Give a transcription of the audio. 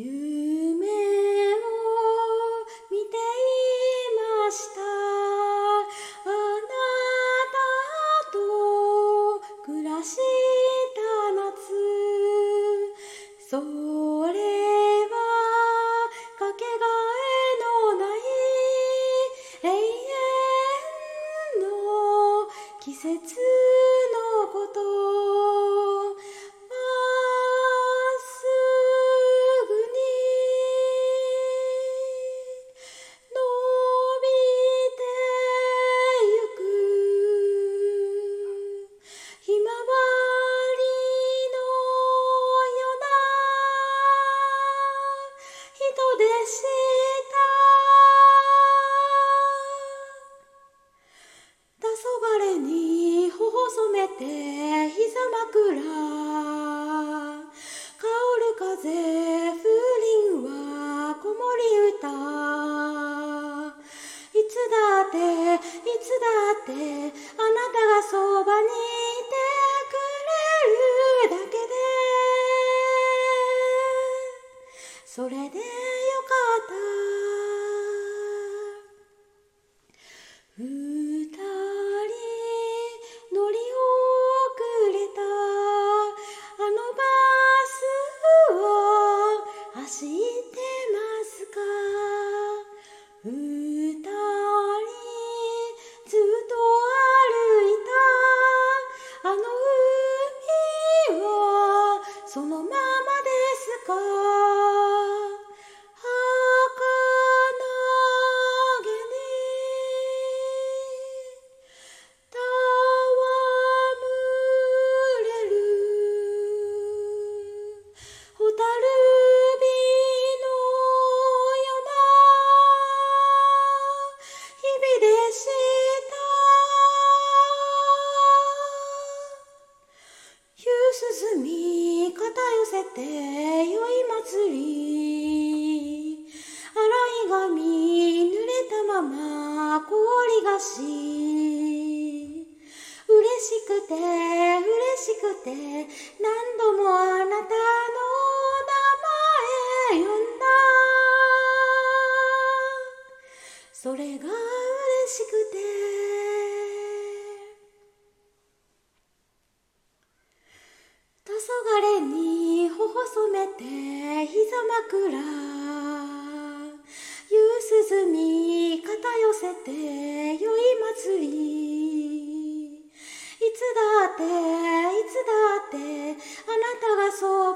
夢を見ていました。あなたと暮らした夏。それはかけがえのない永遠の季節。に頬染めて膝枕香る風風鈴は子守歌いつだっていつだってあなたがそばにいてくれるだけでそれでよかったした夕涼み肩寄せて酔い祭り洗い髪濡れたまま氷菓子。嬉しくて嬉しくて何度もあなたの名前呼んだ。それが嬉しくて黄昏に頬染めて膝枕。夕涼み肩寄せて酔い祭り。いつだっていつだってあなたがそう